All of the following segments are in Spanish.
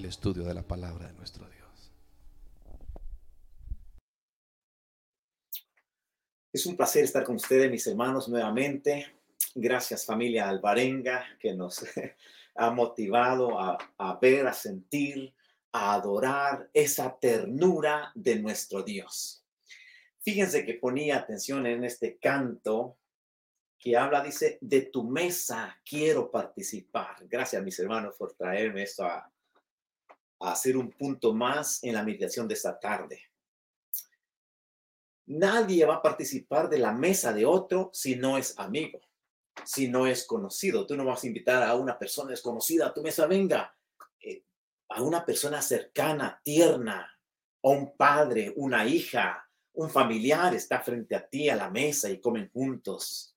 el estudio de la palabra de nuestro Dios. Es un placer estar con ustedes, mis hermanos, nuevamente. Gracias familia albarenga que nos ha motivado a, a ver, a sentir, a adorar esa ternura de nuestro Dios. Fíjense que ponía atención en este canto que habla, dice, de tu mesa quiero participar. Gracias, mis hermanos, por traerme esto a, a hacer un punto más en la meditación de esta tarde. Nadie va a participar de la mesa de otro si no es amigo, si no es conocido. Tú no vas a invitar a una persona desconocida a tu mesa, venga, eh, a una persona cercana, tierna, o un padre, una hija, un familiar está frente a ti a la mesa y comen juntos.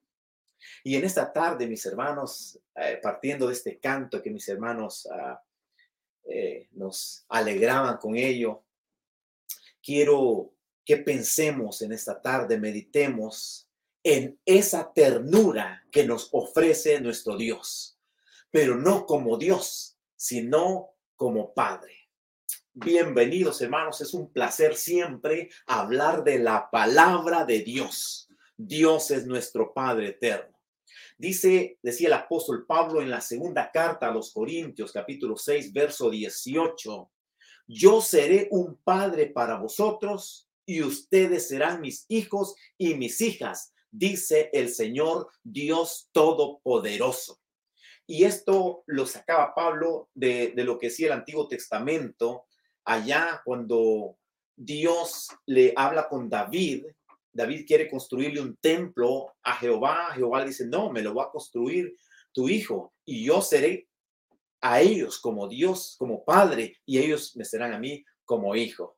Y en esta tarde, mis hermanos, eh, partiendo de este canto que mis hermanos ah, eh, nos alegraban con ello, quiero que pensemos en esta tarde, meditemos en esa ternura que nos ofrece nuestro Dios, pero no como Dios, sino como Padre. Bienvenidos hermanos, es un placer siempre hablar de la palabra de Dios. Dios es nuestro Padre eterno. Dice, decía el apóstol Pablo en la segunda carta a los Corintios, capítulo 6, verso 18, yo seré un padre para vosotros y ustedes serán mis hijos y mis hijas, dice el Señor Dios Todopoderoso. Y esto lo sacaba Pablo de, de lo que decía el Antiguo Testamento, allá cuando Dios le habla con David David quiere construirle un templo a Jehová. Jehová le dice, no, me lo va a construir tu hijo y yo seré a ellos como Dios, como padre, y ellos me serán a mí como hijo.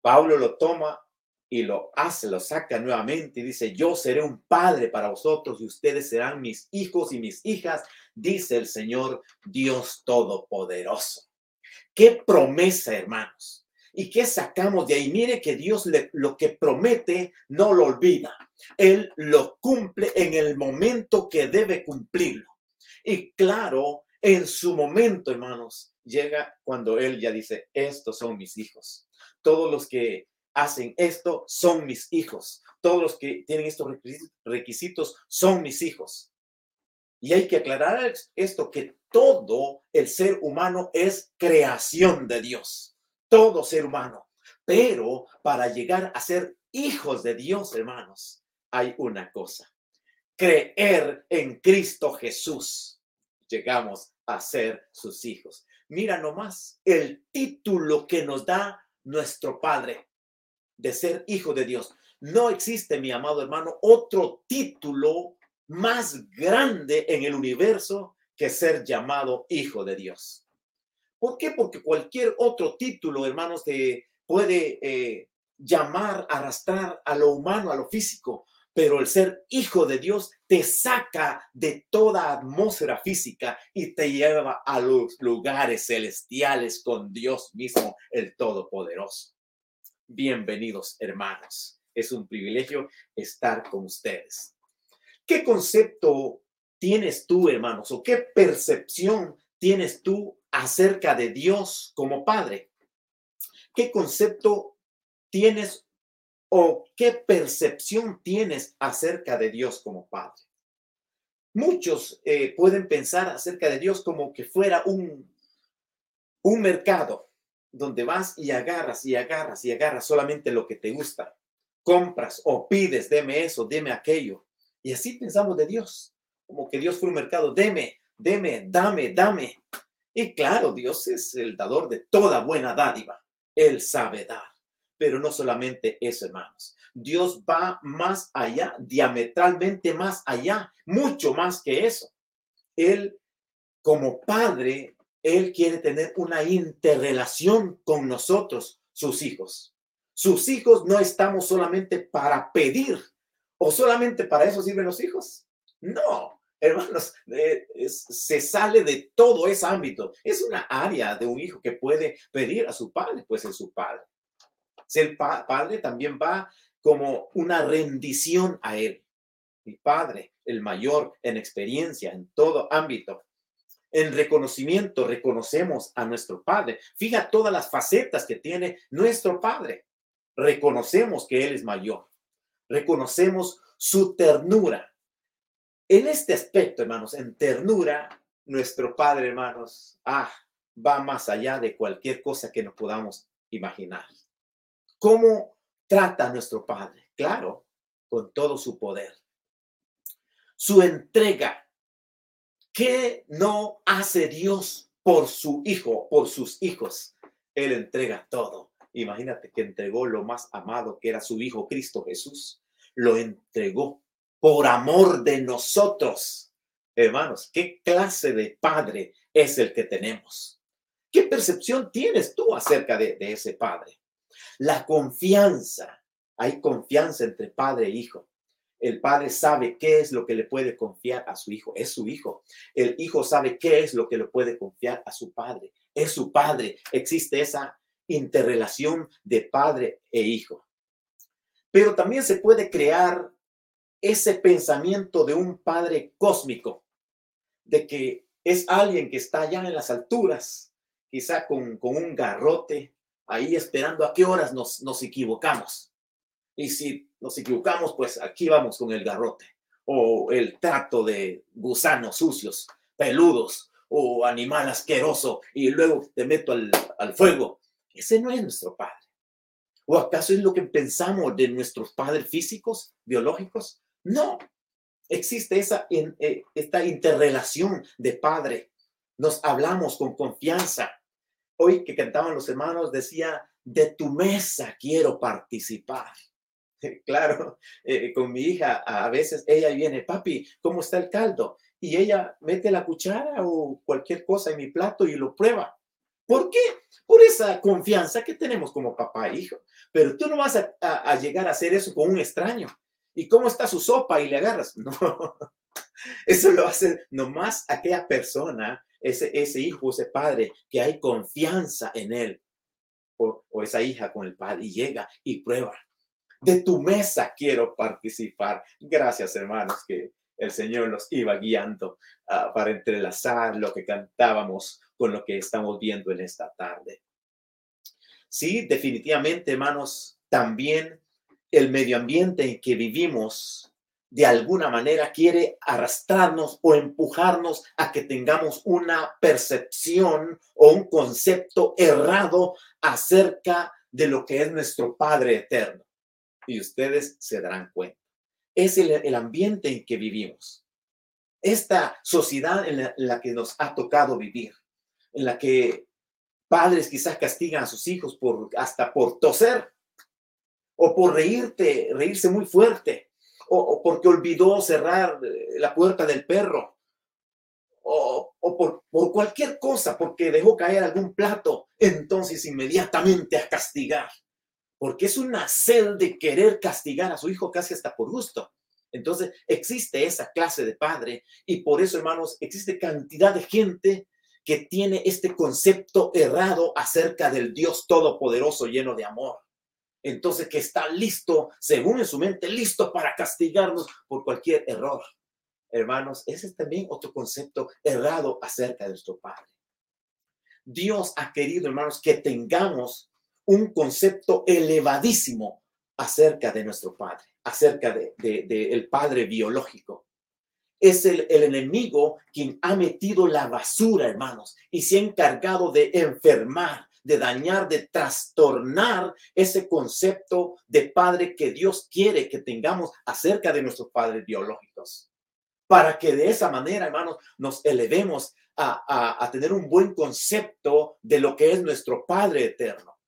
Pablo lo toma y lo hace, lo saca nuevamente y dice, yo seré un padre para vosotros y ustedes serán mis hijos y mis hijas, dice el Señor Dios Todopoderoso. Qué promesa, hermanos. ¿Y qué sacamos de ahí? Mire que Dios lo que promete no lo olvida. Él lo cumple en el momento que debe cumplirlo. Y claro, en su momento, hermanos, llega cuando Él ya dice, estos son mis hijos. Todos los que hacen esto son mis hijos. Todos los que tienen estos requisitos son mis hijos. Y hay que aclarar esto, que todo el ser humano es creación de Dios todo ser humano. Pero para llegar a ser hijos de Dios, hermanos, hay una cosa. Creer en Cristo Jesús. Llegamos a ser sus hijos. Mira nomás el título que nos da nuestro Padre de ser hijo de Dios. No existe, mi amado hermano, otro título más grande en el universo que ser llamado hijo de Dios. ¿Por qué? Porque cualquier otro título, hermanos, te puede eh, llamar, arrastrar a lo humano, a lo físico, pero el ser hijo de Dios te saca de toda atmósfera física y te lleva a los lugares celestiales con Dios mismo, el Todopoderoso. Bienvenidos, hermanos. Es un privilegio estar con ustedes. ¿Qué concepto tienes tú, hermanos, o qué percepción tienes tú acerca de Dios como Padre? ¿Qué concepto tienes o qué percepción tienes acerca de Dios como Padre? Muchos eh, pueden pensar acerca de Dios como que fuera un, un mercado donde vas y agarras y agarras y agarras solamente lo que te gusta. Compras o pides, deme eso, deme aquello. Y así pensamos de Dios, como que Dios fue un mercado, deme, deme, dame, dame. Y claro, Dios es el dador de toda buena dádiva. Él sabe dar. Pero no solamente eso, hermanos. Dios va más allá, diametralmente más allá, mucho más que eso. Él, como padre, Él quiere tener una interrelación con nosotros, sus hijos. Sus hijos no estamos solamente para pedir o solamente para eso sirven los hijos. No, hermanos, eh, se sale de todo ese ámbito. Es una área de un hijo que puede pedir a su padre, pues es su padre. el padre también va como una rendición a él. Mi padre, el mayor en experiencia, en todo ámbito. En reconocimiento reconocemos a nuestro Padre. Fija todas las facetas que tiene nuestro Padre. Reconocemos que Él es mayor. Reconocemos su ternura. En este aspecto, hermanos, en ternura, nuestro Padre, hermanos, ah, va más allá de cualquier cosa que nos podamos imaginar. ¿Cómo trata nuestro Padre? Claro, con todo su poder. Su entrega. ¿Qué no hace Dios por su hijo, por sus hijos? Él entrega todo. Imagínate que entregó lo más amado que era su hijo Cristo Jesús. Lo entregó por amor de nosotros. Hermanos, ¿qué clase de padre es el que tenemos? ¿Qué percepción tienes tú acerca de, ese padre? La confianza. Hay confianza entre padre e hijo. El padre sabe qué es lo que le puede confiar a su hijo. Es su hijo. El hijo sabe qué es lo que le puede confiar a su padre. Es su padre. Existe esa interrelación de padre e hijo. Pero también se puede crear ese pensamiento de un padre cósmico, de que es alguien que está allá en las alturas, quizá con, un garrote, ahí esperando a qué horas nos, nos equivocamos. Y si nos equivocamos, pues aquí vamos con el garrote o el trato de gusanos sucios, peludos o animal asqueroso y luego te meto al, al fuego. Ese no es nuestro padre. ¿O acaso es lo que pensamos de nuestros padres físicos, biológicos? No, existe esa, eh, esta interrelación de padre. Nos hablamos con confianza. Hoy que cantaban los hermanos decía, de tu mesa quiero participar. Claro, eh, con mi hija a veces ella viene, papi, ¿cómo está el caldo? Y ella mete la cuchara o cualquier cosa en mi plato y lo prueba. ¿Por qué? Por esa confianza que tenemos como papá e hijo. Pero tú no vas a llegar a hacer eso con un extraño. ¿Y cómo está su sopa? Y le agarras. No, eso lo hace nomás aquella persona, ese, ese hijo, ese padre, que hay confianza en él. O, esa hija con el padre y llega y prueba. De tu mesa quiero participar. Gracias, hermanos, que el Señor nos iba guiando ah, para entrelazar lo que cantábamos con lo que estamos viendo en esta tarde. Sí, definitivamente, hermanos, también el medio ambiente en que vivimos de alguna manera quiere arrastrarnos o empujarnos a que tengamos una percepción o un concepto errado acerca de lo que es nuestro Padre eterno. Y ustedes se darán cuenta. Es el, ambiente en que vivimos. Esta sociedad en la, en la que nos ha tocado vivir, en la que padres quizás castigan a sus hijos por hasta por toser o por reírte, reírse muy fuerte, o, porque olvidó cerrar eh, la puerta del perro, o, por, por, cualquier cosa, porque dejó caer algún plato, entonces inmediatamente a castigar, porque es una sed de querer castigar a su hijo casi hasta por gusto. Entonces existe esa clase de padre y por eso, hermanos, existe cantidad de gente que tiene este concepto errado acerca del Dios Todopoderoso lleno de amor entonces que está listo, según en su mente, listo para castigarnos por cualquier error. Hermanos, ese es también otro concepto errado acerca de nuestro Padre. Dios ha querido, hermanos, que tengamos un concepto elevadísimo acerca de nuestro Padre, acerca del de, Padre biológico. Es el, el enemigo quien ha metido la basura, hermanos, y se ha encargado de enfermar, de dañar, de trastornar ese concepto de padre que Dios quiere que tengamos acerca de nuestros padres biológicos. Para que de esa manera, hermanos, nos elevemos a, tener un buen concepto de lo que es nuestro Padre eterno.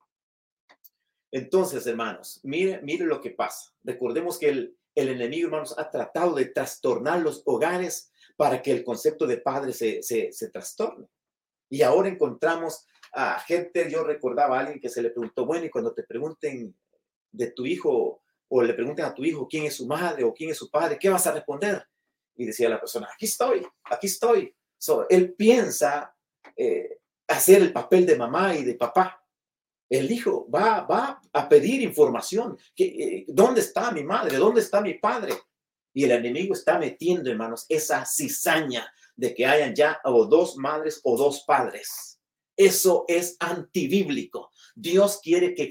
Entonces, hermanos, mire, mire lo que pasa. Recordemos que el, el enemigo, hermanos, ha tratado de trastornar los hogares para que el concepto de padre se, se, se trastorne. Y ahora encontramos a gente, yo recordaba a alguien que se le preguntó, bueno, y cuando te pregunten de tu hijo o le pregunten a tu hijo quién es su madre o quién es su padre, ¿qué vas a responder? Y decía la persona, aquí estoy, aquí estoy. él piensa eh, hacer el papel de mamá y de papá. El hijo va, va a pedir información. Eh, ¿Dónde está mi madre? ¿Dónde está mi padre? Y el enemigo está metiendo, hermanos, esa cizaña de que hayan ya o dos madres o dos padres. Eso es antibíblico. Dios quiere que,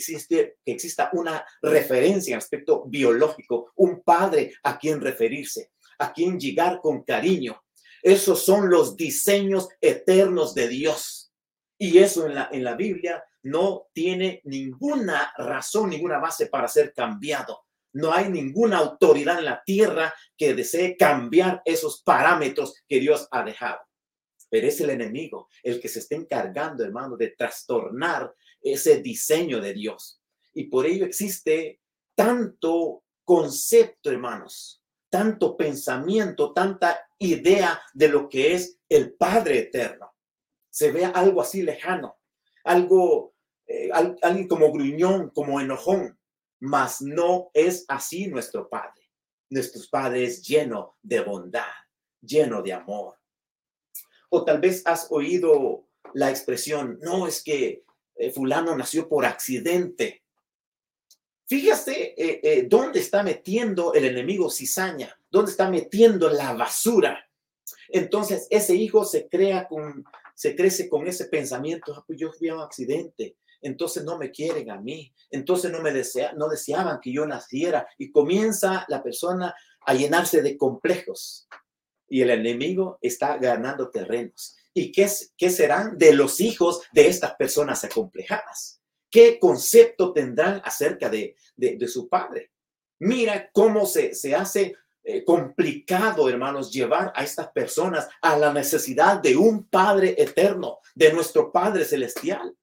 exista una referencia en aspecto biológico, un padre a quien referirse, a quien llegar con cariño. Esos son los diseños eternos de Dios. Y eso en la, en la Biblia no tiene ninguna razón, ninguna base para ser cambiado. No hay ninguna autoridad en la tierra que desee cambiar esos parámetros que Dios ha dejado. Pero es el enemigo el que se está encargando, hermano, de trastornar ese diseño de Dios. Y por ello existe tanto concepto, hermanos, tanto pensamiento, tanta idea de lo que es el Padre eterno. Se ve algo así lejano, algo, eh, alguien como gruñón, como enojón, mas no es así nuestro Padre. Nuestro Padre es lleno de bondad, lleno de amor. O tal vez has oído la expresión, no es que eh, fulano nació por accidente. Fíjate eh, eh, dónde está metiendo el enemigo cizaña, dónde está metiendo la basura. Entonces ese hijo se crea con, se crece con ese pensamiento, ah, pues yo fui a un accidente, entonces no me quieren a mí, entonces no me desea, no deseaban que yo naciera y comienza la persona a llenarse de complejos y el enemigo está ganando terrenos. ¿Y qué, qué serán de los hijos de estas personas acomplejadas? ¿Qué concepto tendrán acerca de, de, su padre? Mira cómo se, se hace eh, complicado, hermanos, llevar a estas personas a la necesidad de un Padre eterno, de nuestro Padre celestial.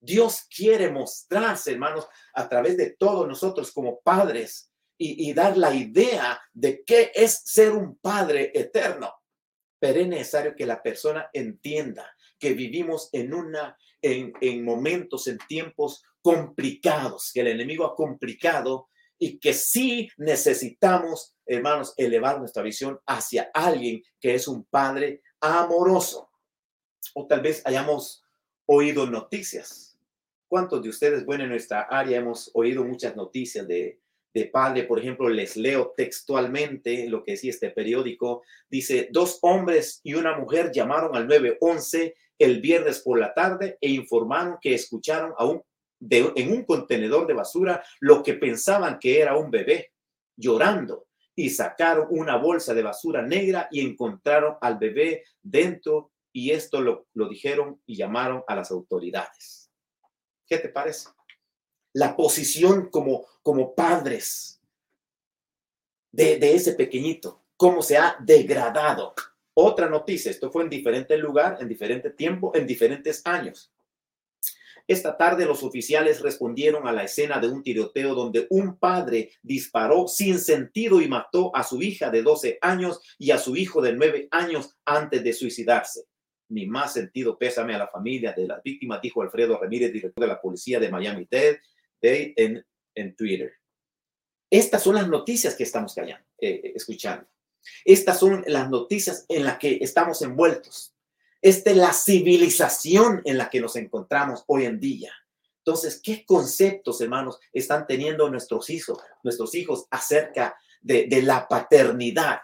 Dios quiere mostrarse, hermanos, a través de todos nosotros como padres y, dar la idea de qué es ser un Padre eterno pero es necesario que la persona entienda que vivimos en una en, en, momentos, en tiempos complicados, que el enemigo ha complicado y que sí necesitamos, hermanos, elevar nuestra visión hacia alguien que es un padre amoroso. O tal vez hayamos oído noticias. ¿Cuántos de ustedes, bueno, en nuestra área hemos oído muchas noticias de de padre, por ejemplo, les leo textualmente lo que decía este periódico. Dice, dos hombres y una mujer llamaron al 911 el viernes por la tarde e informaron que escucharon a un, en un contenedor de basura lo que pensaban que era un bebé llorando y sacaron una bolsa de basura negra y encontraron al bebé dentro y esto lo, lo dijeron y llamaron a las autoridades. ¿Qué te parece? La posición como, como padres de, de ese pequeñito, cómo se ha degradado. Otra noticia, esto fue en diferente lugar, en diferente tiempo, en diferentes años. Esta tarde los oficiales respondieron a la escena de un tiroteo donde un padre disparó sin sentido y mató a su hija de 12 años y a su hijo de 9 años antes de suicidarse. Ni más sentido pésame a la familia de las víctimas, dijo Alfredo Ramírez, director de la policía de Miami-Dade, en, en Twitter. Estas son las noticias que estamos callando, eh, escuchando. Estas son las noticias en las que estamos envueltos. Esta es la civilización en la que nos encontramos hoy en día. Entonces, ¿qué conceptos, hermanos, están teniendo nuestros hijos, nuestros hijos acerca de, de la paternidad?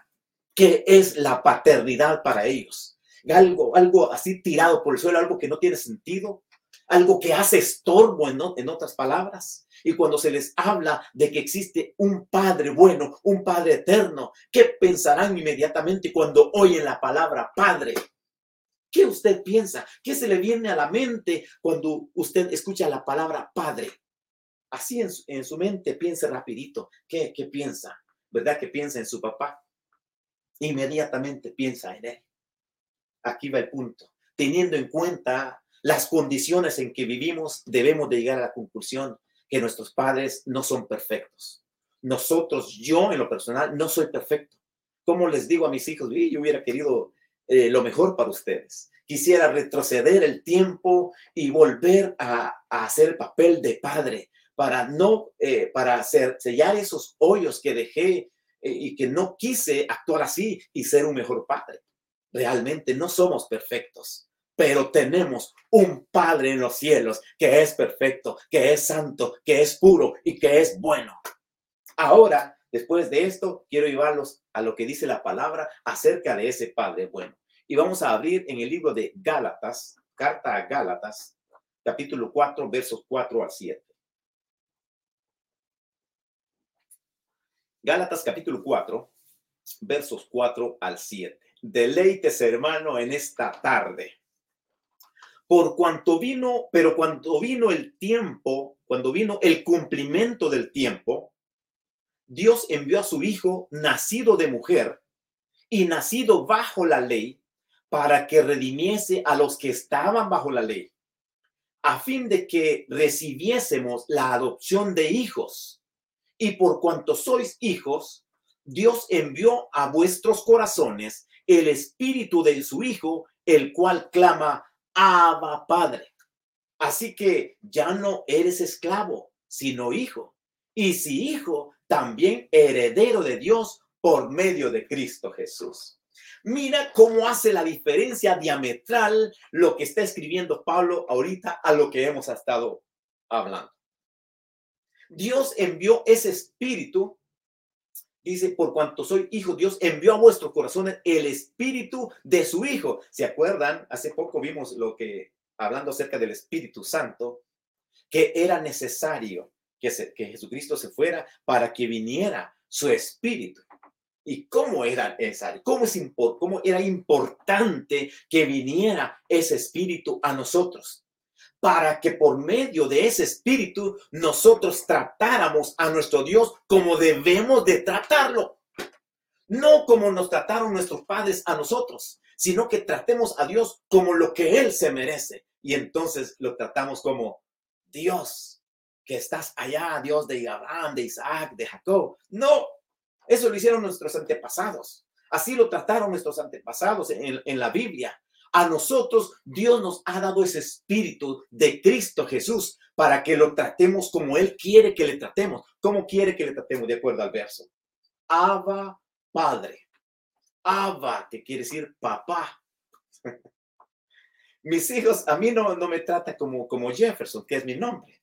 ¿Qué es la paternidad para ellos? Algo, algo así tirado por el suelo, algo que no tiene sentido, algo que hace estorbo en, en otras palabras. Y cuando se les habla de que existe un Padre bueno, un Padre eterno, ¿qué pensarán inmediatamente cuando oyen la palabra Padre? ¿Qué usted piensa? ¿Qué se le viene a la mente cuando usted escucha la palabra Padre? Así en su, mente piense rapidito. ¿Qué, ¿Qué piensa? ¿Verdad que piensa en su papá? Inmediatamente piensa en él. Aquí va el punto. Teniendo en cuenta las condiciones en que vivimos, debemos de llegar a la conclusión que nuestros padres no son perfectos. Nosotros, yo en lo personal, no soy perfecto. Como les digo a mis hijos, yo hubiera querido eh, lo mejor para ustedes. Quisiera retroceder el tiempo y volver a, hacer el papel de padre para no, eh, para hacer, sellar esos hoyos que dejé eh, y que no quise actuar así y ser un mejor padre. Realmente no somos perfectos pero tenemos un Padre en los cielos que es perfecto, que es santo, que es puro y que es bueno. Ahora, después de esto, quiero llevarlos a lo que dice la palabra acerca de ese Padre bueno. Y vamos a abrir en el libro de Gálatas, carta a Gálatas, capítulo 4, versos 4 al 7. Gálatas capítulo 4, versos 4 al 7. Deleites, hermano, en esta tarde. Por cuanto vino, pero cuando vino el tiempo, cuando vino el cumplimiento del tiempo, Dios envió a su Hijo, nacido de mujer y nacido bajo la ley, para que redimiese a los que estaban bajo la ley, a fin de que recibiésemos la adopción de hijos. Y por cuanto sois hijos, Dios envió a vuestros corazones el espíritu de su Hijo, el cual clama, Abba Padre. Así que ya no eres esclavo, sino hijo. Y si hijo, también heredero de Dios por medio de Cristo Jesús. Mira cómo hace la diferencia diametral lo que está escribiendo Pablo ahorita a lo que hemos estado hablando. Dios envió ese espíritu, dice, por cuanto soy hijo, Dios envió a vuestros corazones el espíritu de su hijo. ¿Se acuerdan? Hace poco vimos lo que, hablando acerca del Espíritu Santo, que era necesario que, que Jesucristo se fuera para que viniera su espíritu. ¿Y cómo era necesario? ¿Cómo, es ¿Cómo era importante que viniera ese espíritu a nosotros? Para que por medio de ese espíritu nosotros tratáramos a nuestro Dios como debemos de tratarlo. No como nos trataron nuestros padres a nosotros, sino que tratemos a Dios como lo que Él se merece. Y entonces lo tratamos como Dios que estás allá, Dios de Abraham, de Isaac, de Jacob. No, eso lo hicieron nuestros antepasados. Así lo trataron nuestros antepasados en, en la Biblia. A nosotros Dios nos ha dado ese espíritu de Cristo Jesús para que lo tratemos como Él quiere que le tratemos. ¿Cómo quiere que le tratemos? De acuerdo al verso. Abba Padre. Abba, que quiere decir papá. Mis hijos, a mí no, no me trata como, como Jefferson, que es mi nombre.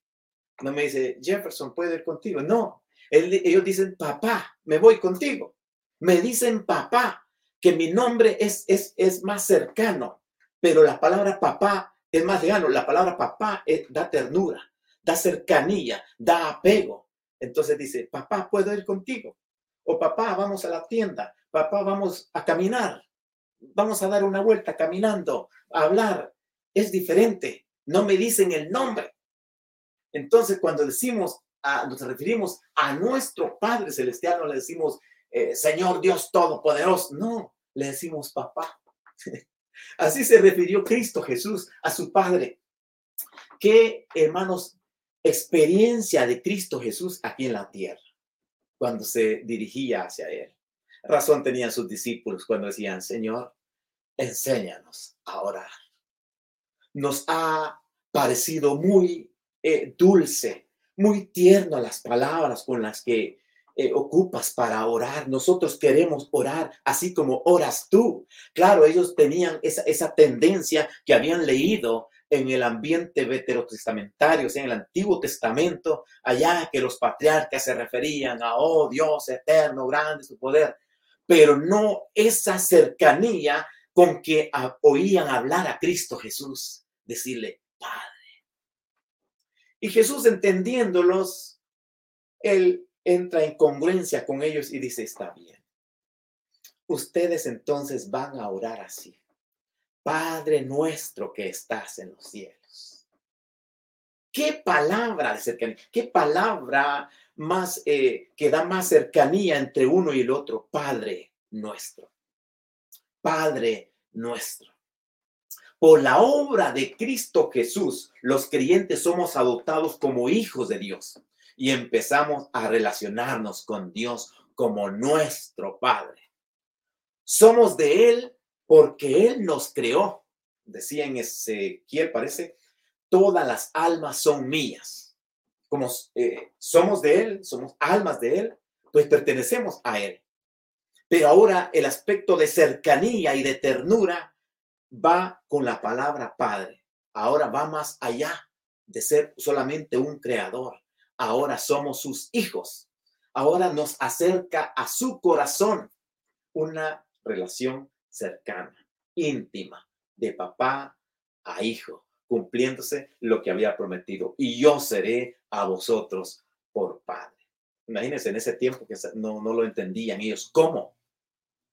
No me dice, Jefferson, ¿puedo ir contigo? No, ellos dicen, papá, me voy contigo. Me dicen, papá, que mi nombre es, es, es más cercano, pero la palabra papá es más lejano. La palabra papá da ternura, da cercanía, da apego. Entonces dice, papá, ¿puedo ir contigo? O papá, vamos a la tienda. Papá, vamos a caminar. Vamos a dar una vuelta caminando, a hablar. Es diferente. No me dicen el nombre. Entonces, cuando decimos, a, nos referimos a nuestro Padre Celestial, no le decimos, eh, Señor Dios Todopoderoso, no, le decimos papá. Así se refirió Cristo Jesús a su Padre. Qué, hermanos, experiencia de Cristo Jesús aquí en la tierra, cuando se dirigía hacia Él. Razón tenían sus discípulos cuando decían, Señor, enséñanos a orar. Nos ha parecido muy eh, dulce, muy tierno las palabras con las que eh, ocupas para orar. Nosotros queremos orar así como oras tú. Claro, ellos tenían esa, esa tendencia que habían leído en el ambiente veterotestamentario, o sea, en el Antiguo Testamento, allá que los patriarcas se referían a, oh Dios eterno, grande su poder, pero no esa cercanía con que oían hablar a Cristo Jesús, decirle, Padre y Jesús entendiéndolos, él entra en congruencia con ellos y dice, está bien. Ustedes entonces van a orar así. Padre nuestro que estás en los cielos. Qué palabra de cercanía, qué palabra más eh, que da más cercanía entre uno y el otro. Padre nuestro. Padre nuestro. Por la obra de Cristo Jesús, los creyentes somos adoptados como hijos de Dios y empezamos a relacionarnos con Dios como nuestro Padre. Somos de Él porque Él nos creó. Decía en Ezequiel, parece, todas las almas son mías. Como eh, somos de Él, somos almas de Él, pues pertenecemos a Él. Pero ahora el aspecto de cercanía y de ternura va con la palabra Padre. Ahora va más allá de ser solamente un creador. Ahora somos sus hijos. ahora nos acerca a su corazón una relación cercana, íntima, de papá a hijo, cumpliéndose lo que había prometido. Y yo seré a vosotros por padre. Imagínense en ese tiempo que no, no lo entendían ellos. ¿Cómo?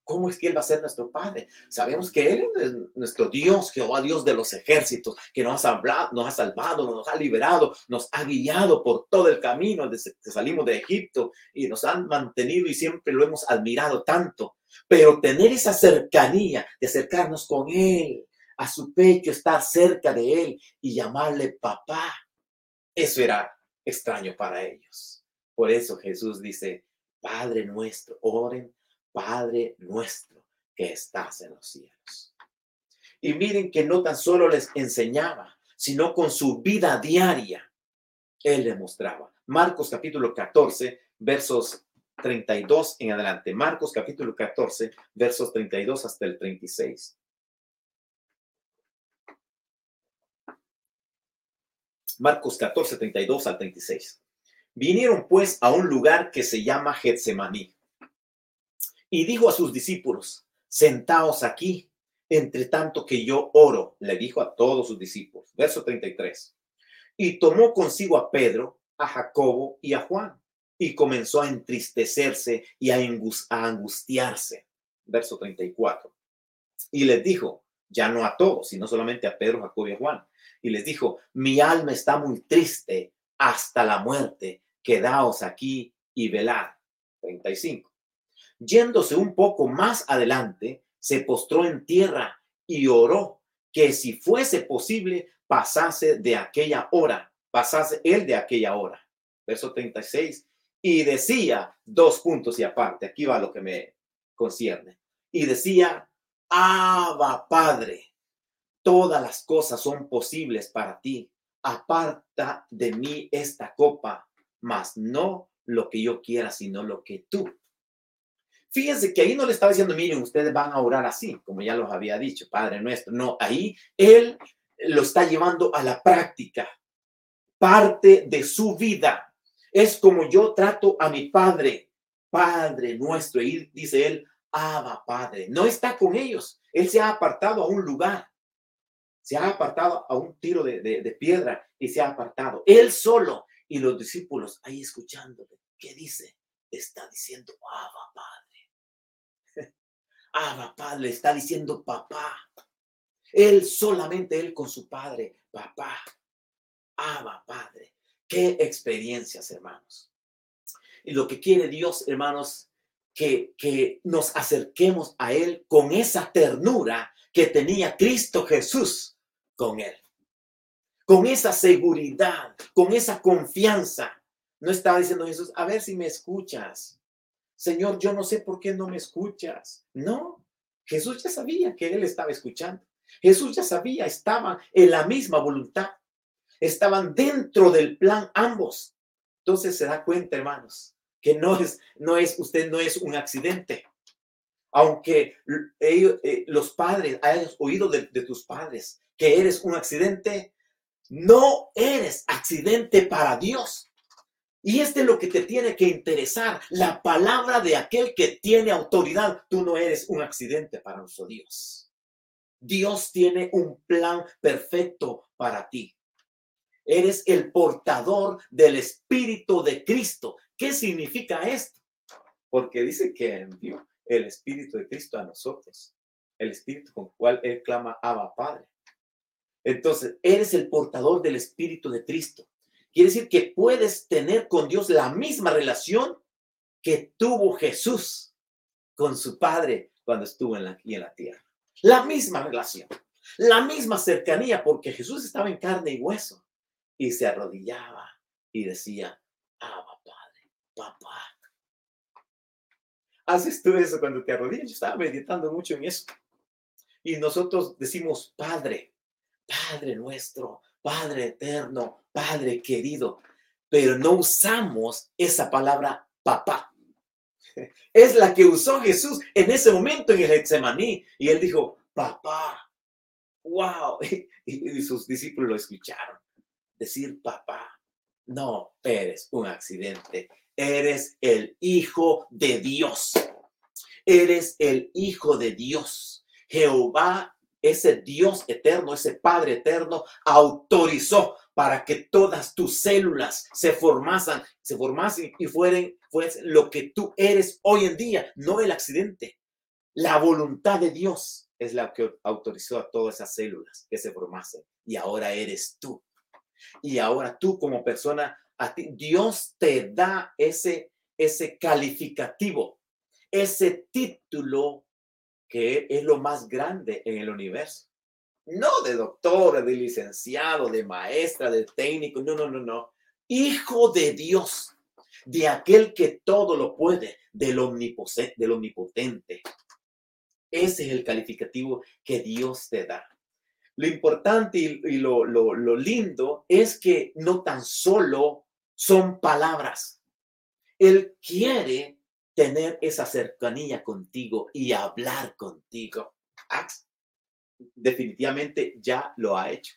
¿Cómo es que Él va a ser nuestro Padre? Sabemos que Él es nuestro Dios, Jehová Dios de los ejércitos, que nos ha, hablado, nos ha salvado, nos ha liberado, nos ha guiado por todo el camino desde que salimos de Egipto y nos han mantenido y siempre lo hemos admirado tanto. Pero tener esa cercanía de acercarnos con Él, a su pecho, estar cerca de Él y llamarle papá, eso era extraño para ellos. Por eso Jesús dice, Padre nuestro, oren Padre nuestro que estás en los cielos. Y miren que no tan solo les enseñaba, sino con su vida diaria, Él les mostraba. Marcos capítulo 14, versos 32 en adelante. Marcos capítulo 14, versos 32 hasta el 36. Marcos 14, 32 al 36. Vinieron pues a un lugar que se llama Getsemaní y dijo a sus discípulos, sentaos aquí, entre tanto que yo oro, le dijo a todos sus discípulos. Verso 33. Y tomó consigo a Pedro, a Jacobo y a Juan, y comenzó a entristecerse y a, angustiarse. Verso 34. Y les dijo, ya no a todos, sino solamente a Pedro, Jacobo y a Juan. Y les dijo, mi alma está muy triste hasta la muerte, quedaos aquí y velad. 35. Yéndose un poco más adelante, se postró en tierra y oró que si fuese posible pasase de aquella hora, pasase él de aquella hora. Verso 36. Y decía, dos puntos y aparte, aquí va lo que me concierne. Y decía, Abba Padre, todas las cosas son posibles para ti. Aparta de mí esta copa, mas no lo que yo quiera, sino lo que tú Fíjense que ahí no le estaba diciendo, miren, ustedes van a orar así, como ya los había dicho, Padre nuestro. No, ahí él lo está llevando a la práctica, parte de su vida. Es como yo trato a mi Padre, Padre nuestro. Y dice él, Abba Padre. No está con ellos. Él se ha apartado a un lugar. Se ha apartado a un tiro de, piedra y se ha apartado. Él solo y los discípulos ahí escuchándole. ¿Qué dice? Está diciendo, Abba Padre. Ah, papá, le está diciendo papá. Él solamente él con su padre, papá. Abba, Padre. Qué experiencias, hermanos. Y lo que quiere Dios, hermanos, que, que nos acerquemos a Él con esa ternura que tenía Cristo Jesús con Él. Con esa seguridad, con esa confianza. No estaba diciendo Jesús, a ver si me escuchas. Señor, yo no sé por qué no me escuchas. No, Jesús ya sabía que él estaba escuchando. Jesús ya sabía, estaban en la misma voluntad. Estaban dentro del plan ambos. Entonces se da cuenta, hermanos, que no es, no es, usted no es un accidente. Aunque ellos, eh, los padres, hayas oído de tus padres que eres un accidente, no eres accidente para Dios. Y este es lo que te tiene que interesar, la palabra de aquel que tiene autoridad. Tú no eres un accidente para nuestro Dios. Dios tiene un plan perfecto para ti. Eres el portador del Espíritu de Cristo. ¿Qué significa esto? Porque dice que envió el Espíritu de Cristo a nosotros, el Espíritu con el cual Él clama Abba Padre. Entonces, eres el portador del Espíritu de Cristo. Quiere decir que puedes tener con Dios la misma relación que tuvo Jesús con su Padre cuando estuvo en la, aquí en la tierra. La misma relación, la misma cercanía, porque Jesús estaba en carne y hueso y se arrodillaba y decía, Abba Padre, papá. ¿Haces tú eso cuando te arrodillas? Yo estaba meditando mucho en eso. Y nosotros decimos, Padre, Padre nuestro, Padre eterno, Padre querido, pero no usamos esa palabra papá. Es la que usó Jesús en ese momento en el Getsemaní y él dijo, papá, wow, y, sus discípulos lo escucharon decir papá. No eres un accidente, eres el Hijo de Dios. Eres el Hijo de Dios. Jehová, ese Dios eterno, ese Padre eterno, autorizó para que todas tus células se formasen, se formasen y fueran pues lo que tú eres hoy en día, no el accidente. La voluntad de Dios es la que autorizó a todas esas células que se formasen y ahora eres tú. Y ahora tú como persona, a ti, Dios te da ese, ese calificativo, ese título que es lo más grande en el universo. No de doctor, de licenciado, de maestra, de técnico, no, no, no, no. Hijo de Dios, de aquel que todo lo puede, del, del omnipotente. Ese es el calificativo que Dios te da. Lo importante y, lo, lo lindo es que no tan solo son palabras. Él quiere tener esa cercanía contigo y hablar contigo. Ah, definitivamente ya lo ha hecho.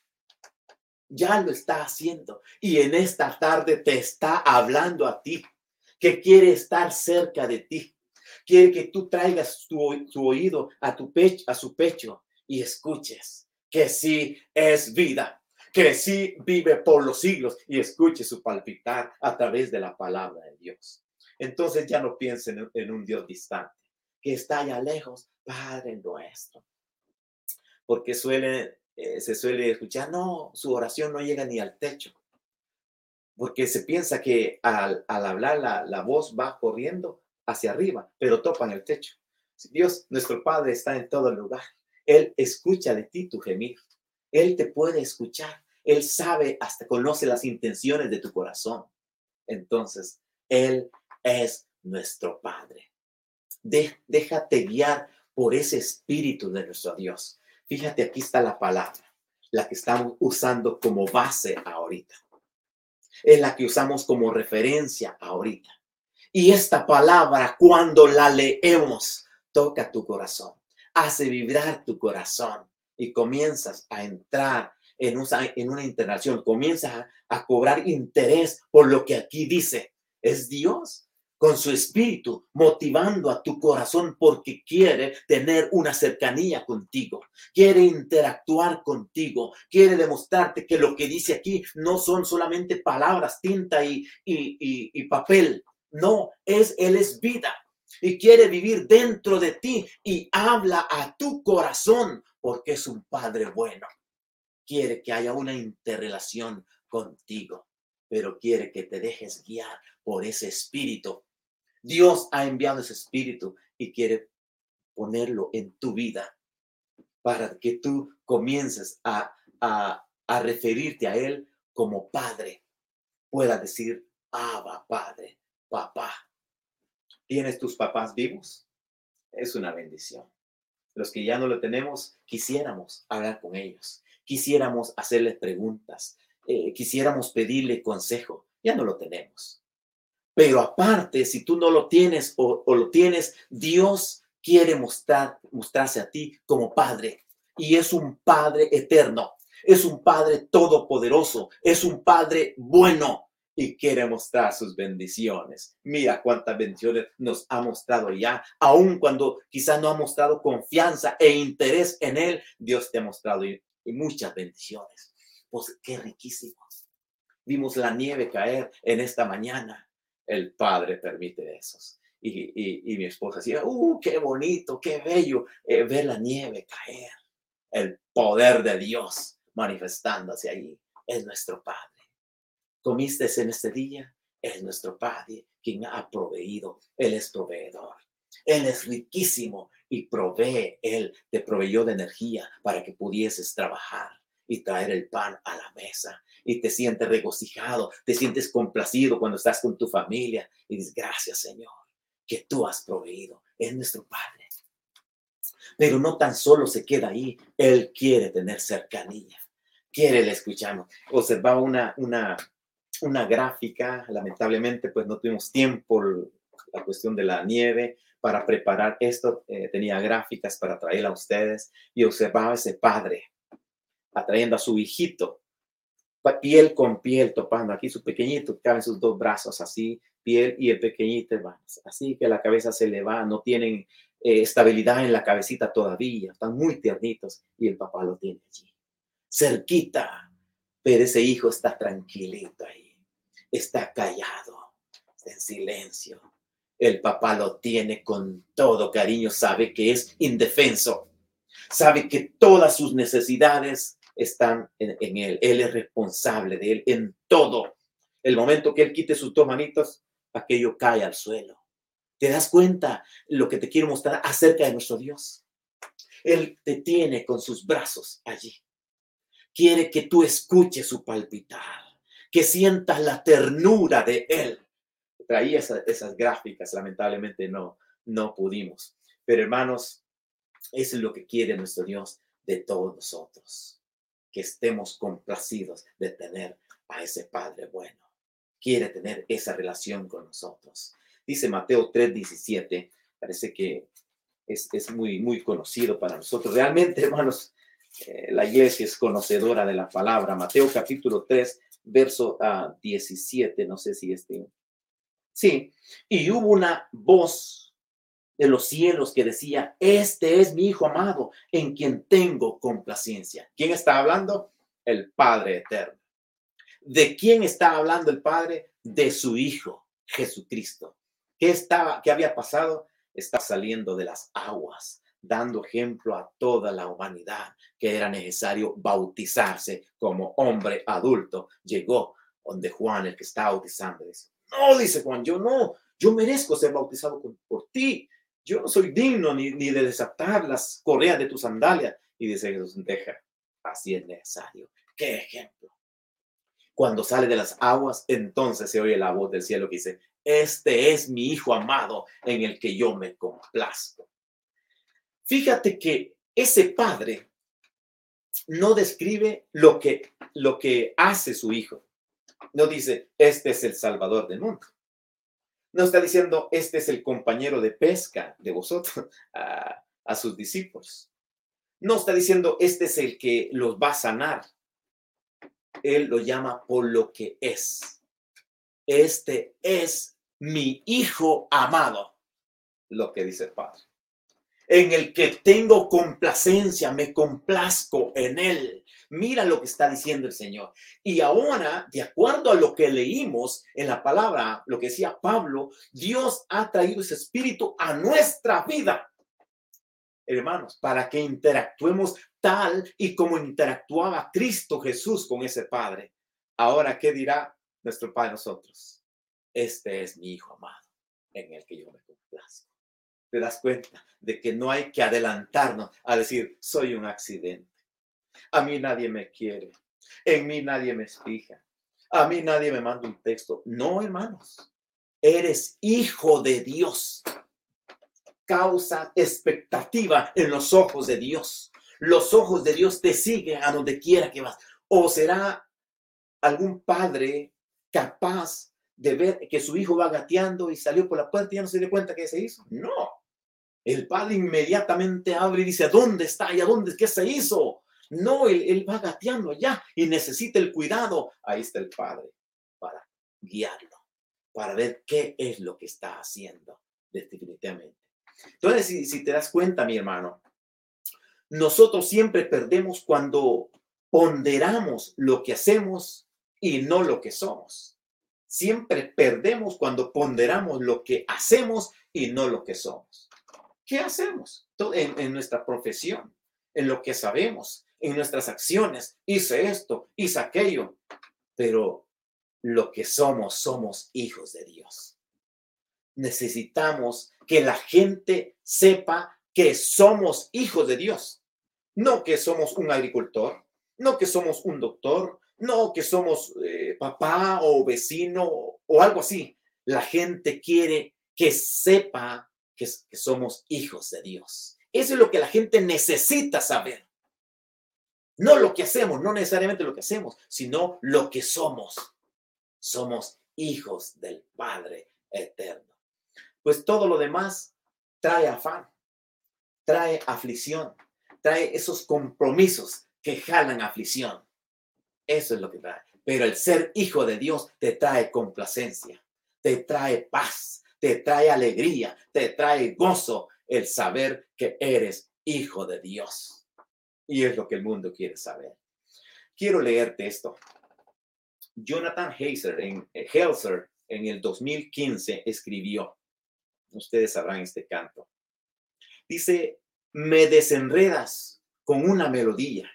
Ya lo está haciendo. Y en esta tarde te está hablando a ti, que quiere estar cerca de ti. Quiere que tú traigas tu, oído a, tu pecho, a su pecho y escuches que sí es vida, que sí vive por los siglos y escuche su palpitar a través de la palabra de Dios. Entonces ya no piensen en un Dios distante, que está allá lejos, Padre nuestro. Porque suele, eh, se suele escuchar, no, su oración no llega ni al techo. Porque se piensa que al, hablar la, la voz va corriendo hacia arriba, pero topa en el techo. Dios, nuestro Padre, está en todo lugar. Él escucha de ti tu gemido. Él te puede escuchar. Él sabe, hasta conoce las intenciones de tu corazón. Entonces, Él es nuestro Padre. déjate guiar por ese espíritu de nuestro Dios. Fíjate, aquí está la palabra, la que estamos usando como base ahorita. Es la que usamos como referencia ahorita. Y esta palabra, cuando la leemos, toca tu corazón, hace vibrar tu corazón y comienzas a entrar en una, en una interacción, comienzas a cobrar interés por lo que aquí dice. Es Dios con su espíritu, motivando a tu corazón porque quiere tener una cercanía contigo, quiere interactuar contigo, quiere demostrarte que lo que dice aquí no son solamente palabras, tinta y, y, papel, no, es, Él es vida y quiere vivir dentro de ti y habla a tu corazón porque es un Padre bueno. Quiere que haya una interrelación contigo, pero quiere que te dejes guiar por ese espíritu. Dios ha enviado ese espíritu y quiere ponerlo en tu vida para que tú comiences a, a, referirte a Él como Padre. Pueda decir, Abba, Padre, papá. ¿Tienes tus papás vivos? Es una bendición. Los que ya no lo tenemos, quisiéramos hablar con ellos, quisiéramos hacerles preguntas, eh, quisiéramos pedirle consejo. Ya no lo tenemos. Pero aparte, si tú no lo tienes o, lo tienes, Dios quiere mostrar, mostrarse a ti como Padre. Y es un Padre eterno, es un Padre todopoderoso, es un Padre bueno y quiere mostrar sus bendiciones. Mira cuántas bendiciones nos ha mostrado ya, aun cuando quizás no ha mostrado confianza e interés en Él, Dios te ha mostrado y, muchas bendiciones. Pues qué riquísimos. Vimos la nieve caer en esta mañana el Padre permite esos. Y, mi esposa decía, ¡uh, qué bonito, qué bello eh, ver la nieve caer! El poder de Dios manifestándose ahí. Es nuestro Padre. ¿Comiste en este día? Es nuestro Padre quien ha proveído. Él es proveedor. Él es riquísimo y provee. Él te proveyó de energía para que pudieses trabajar y traer el pan a la mesa y te sientes regocijado, te sientes complacido cuando estás con tu familia y dices, gracias Señor, que tú has proveído, es nuestro Padre. Pero no tan solo se queda ahí, Él quiere tener cercanía, quiere el escucharnos. Observaba una, una, una gráfica, lamentablemente pues no tuvimos tiempo, la cuestión de la nieve, para preparar esto, eh, tenía gráficas para traer a ustedes y observaba ese padre atrayendo a su hijito piel con piel topando. Aquí su pequeñito caben sus dos brazos así, piel y el pequeñito, así que la cabeza se le va, no tienen eh, estabilidad en la cabecita todavía, están muy tiernitos y el papá lo tiene allí, cerquita, pero ese hijo está tranquilito ahí, está callado, en silencio. El papá lo tiene con todo cariño, sabe que es indefenso, sabe que todas sus necesidades están en, él, él es responsable de él en todo. El momento que él quite sus dos manitos, aquello cae al suelo ¿Te das cuenta lo que te quiero mostrar acerca de nuestro Dios? Él te tiene con sus brazos allí. Quiere que tú escuches su palpitar, que sientas la ternura de Él. Traía esas, gráficas, lamentablemente no, no pudimos. Pero hermanos, eso es lo que quiere nuestro Dios de todos nosotros, que estemos complacidos de tener a ese Padre bueno. Quiere tener esa relación con nosotros. Dice Mateo 3:17, parece que es, muy, muy conocido para nosotros. Realmente, hermanos, eh, la iglesia es conocedora de la palabra. Mateo capítulo 3, verso 17, ah, no sé si este. Sí, y hubo una voz de los cielos que decía, este es mi Hijo amado, en quien tengo complacencia. ¿Quién está hablando? El Padre Eterno. ¿De quién está hablando el Padre? De su Hijo, Jesucristo. ¿Qué, estaba, qué había pasado? Está saliendo de las aguas, dando ejemplo a toda la humanidad que era necesario bautizarse como hombre adulto. Llegó donde Juan, el que está bautizando, dice, no, dice Juan, yo no, yo merezco ser bautizado por, ti. Yo no soy digno ni, ni de desatar las correas de tu sandalia. Y dice Jesús, deja, así es necesario. ¿Qué ejemplo? Cuando sale de las aguas, entonces se oye la voz del cielo que dice, este es mi Hijo amado en el que yo me complazco. Fíjate que ese padre no describe lo que, lo que hace su hijo. No dice, este es el Salvador del mundo. No está diciendo, este es el compañero de pesca de vosotros, a, sus discípulos. No está diciendo, este es el que los va a sanar. Él lo llama por lo que es. Este es mi hijo amado, lo que dice el Padre, en el que tengo complacencia, me complazco en él. Mira lo que está diciendo el Señor. Y ahora, de acuerdo a lo que leímos en la palabra, lo que decía Pablo, Dios ha traído ese espíritu a nuestra vida. Hermanos, para que interactuemos tal y como interactuaba Cristo Jesús con ese Padre. Ahora, ¿qué dirá nuestro Padre nosotros? este es mi hijo amado en el que yo me complazco. Te das cuenta de que no hay que adelantarnos a decir, soy un accidente. A mí nadie me quiere. En mí nadie me fija. A mí nadie me manda un texto. No, hermanos. Eres hijo de Dios. Causa expectativa en los ojos de Dios. Los ojos de Dios te siguen a donde quiera que vas. O será algún padre capaz de ver que su hijo va gateando y salió por la puerta y ya no se dio cuenta que se hizo. No. El padre inmediatamente abre y dice, ¿dónde está? ¿Y a dónde? ¿Qué se hizo? No, él, él va gateando allá y necesita el cuidado. Ahí está el padre para guiarlo, para ver qué es lo que está haciendo definitivamente. Entonces, si, si te das cuenta, mi hermano, nosotros siempre perdemos cuando ponderamos lo que hacemos y no lo que somos. Siempre perdemos cuando ponderamos lo que hacemos y no lo que somos. ¿Qué hacemos en, en nuestra profesión? En lo que sabemos, en nuestras acciones. Hice esto, hice aquello. Pero lo que somos, somos hijos de Dios. Necesitamos que la gente sepa que somos hijos de Dios. No que somos un agricultor, no que somos un doctor, no que somos eh, papá o vecino o algo así. La gente quiere que sepa que, que somos hijos de Dios. Eso es lo que la gente necesita saber. No lo que hacemos, no necesariamente lo que hacemos, sino lo que somos. Somos hijos del Padre eterno. Pues todo lo demás trae afán, trae aflicción, trae esos compromisos que jalan aflicción. Eso es lo que trae. Pero el ser hijo de Dios te trae complacencia, te trae paz, te trae alegría, te trae gozo el saber que eres hijo de Dios. Y es lo que el mundo quiere saber. Quiero leerte esto. Jonathan Heiser en, eh, Helser en el 2015 escribió, ustedes sabrán este canto, dice, me desenredas con una melodía,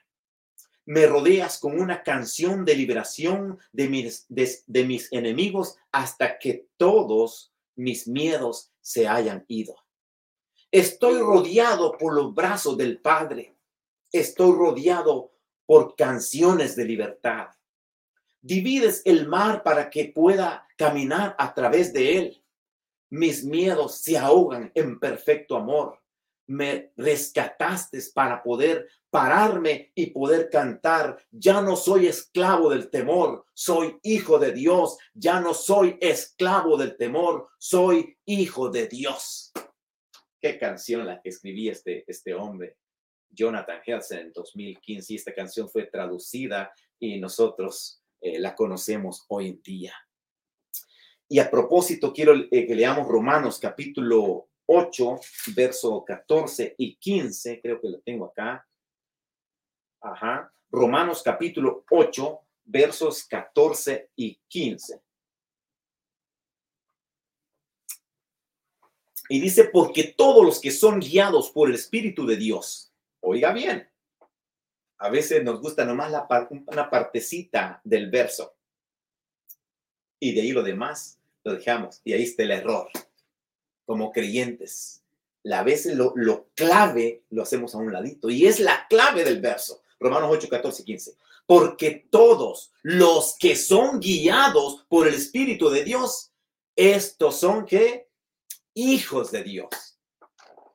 me rodeas con una canción de liberación de mis, de mis enemigos hasta que todos mis miedos se hayan ido. Estoy rodeado por los brazos del Padre. Estoy rodeado por canciones de libertad. Divides el mar para que pueda caminar a través de él. Mis miedos se ahogan en perfecto amor. Me rescataste para poder pararme y poder cantar. Ya no soy esclavo del temor, soy hijo de Dios. Ya no soy esclavo del temor, soy hijo de Dios. Qué canción la que escribí este, este hombre, Jonathan Helsen, en 2015. Y esta canción fue traducida y nosotros eh, la conocemos hoy en día. Y a propósito, quiero eh, que leamos Romanos capítulo 8, verso 14 y 15, creo que lo tengo acá. Ajá. Romanos capítulo 8, versos 14 y 15. Y dice, porque todos los que son guiados por el Espíritu de Dios, oiga bien, a veces nos gusta nomás la una partecita del verso. Y de ahí lo demás lo dejamos. Y ahí está el error. Como creyentes, a veces lo, lo clave lo hacemos a un ladito. Y es la clave del verso. Romanos 8, 14 15. Porque todos los que son guiados por el Espíritu de Dios, estos son que hijos de Dios.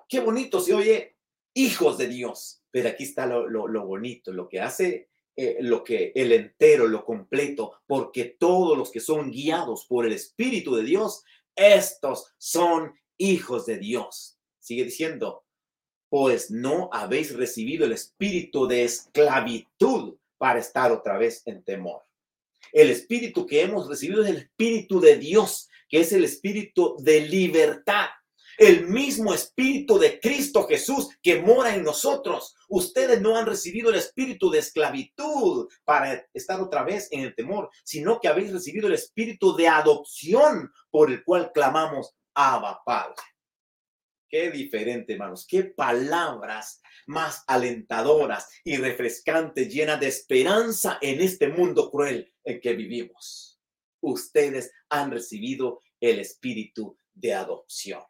Qué bonito se oye, hijos de Dios. Pero aquí está lo, bonito, lo que hace eh, lo que el entero, lo completo, porque todos los que son guiados por el Espíritu de Dios, estos son hijos de Dios. Sigue diciendo, pues no habéis recibido el espíritu de esclavitud para estar otra vez en temor. El espíritu que hemos recibido es el espíritu de Dios, que es el espíritu de libertad el mismo Espíritu de Cristo Jesús que mora en nosotros. Ustedes no han recibido el espíritu de esclavitud para estar otra vez en el temor, sino que habéis recibido el espíritu de adopción por el cual clamamos Abba Padre. Qué diferente, hermanos, qué palabras más alentadoras y refrescantes, llenas de esperanza en este mundo cruel en que vivimos. Ustedes han recibido el espíritu de adopción.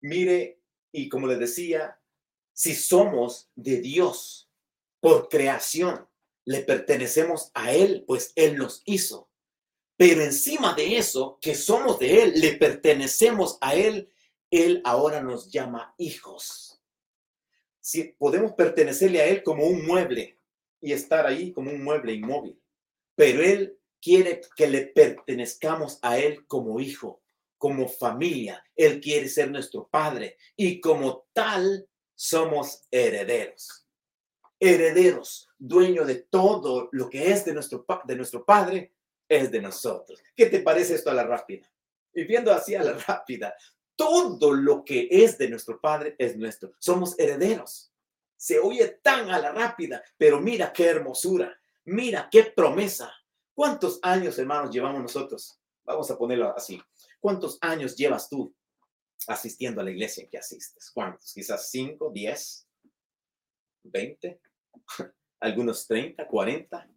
Mire, y como les decía, si somos de Dios por creación, le pertenecemos a Él, pues Él nos hizo. Pero encima de eso, que somos de Él, le pertenecemos a Él, Él ahora nos llama hijos. Si podemos pertenecerle a Él como un mueble y estar ahí como un mueble inmóvil, pero Él quiere que le pertenezcamos a Él como hijo como familia. Él quiere ser nuestro Padre y como tal somos herederos. Herederos, dueño de todo lo que es de nuestro, de nuestro Padre, es de nosotros. ¿Qué te parece esto a la rápida? Y viendo así a la rápida, todo lo que es de nuestro Padre es nuestro. Somos herederos. Se oye tan a la rápida, pero mira qué hermosura, mira qué promesa. ¿Cuántos años, hermanos, llevamos nosotros? Vamos a ponerlo así. ¿Cuántos años llevas tú asistiendo a la iglesia en que asistes? ¿Cuántos? Quizás 5, 10, 20, algunos 30, 40.